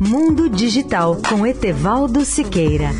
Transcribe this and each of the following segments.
Mundo Digital com Etevaldo Siqueira.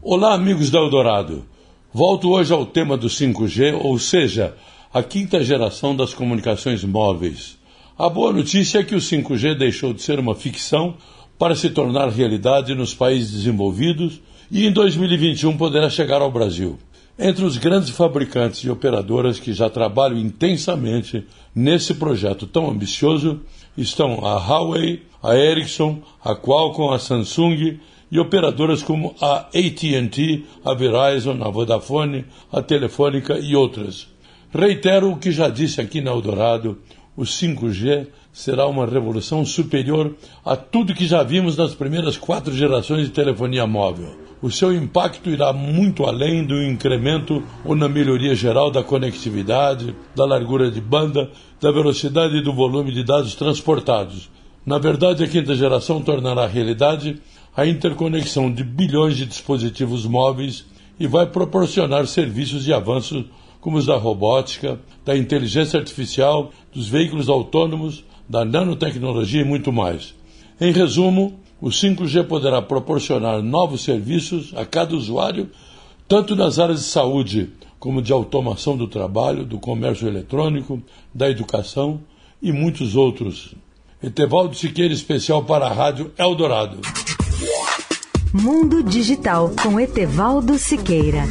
Olá, amigos da Eldorado. Volto hoje ao tema do 5G, ou seja, a quinta geração das comunicações móveis. A boa notícia é que o 5G deixou de ser uma ficção para se tornar realidade nos países desenvolvidos e em 2021 poderá chegar ao Brasil. Entre os grandes fabricantes e operadoras que já trabalham intensamente nesse projeto tão ambicioso estão a Huawei, a Ericsson, a Qualcomm, a Samsung e operadoras como a AT&T, a Verizon, a Vodafone, a Telefônica e outras. Reitero o que já disse aqui na Eldorado, o 5G será uma revolução superior a tudo que já vimos nas primeiras quatro gerações de telefonia móvel. O seu impacto irá muito além do incremento ou na melhoria geral da conectividade, da largura de banda, da velocidade e do volume de dados transportados. Na verdade, a quinta geração tornará realidade a interconexão de bilhões de dispositivos móveis e vai proporcionar serviços e avanços como os da robótica, da inteligência artificial, dos veículos autônomos, da nanotecnologia e muito mais. Em resumo, o 5G poderá proporcionar novos serviços a cada usuário, tanto nas áreas de saúde como de automação do trabalho, do comércio eletrônico, da educação e muitos outros. Etevaldo Siqueira, especial para a Rádio Eldorado. Mundo Digital com Etevaldo Siqueira.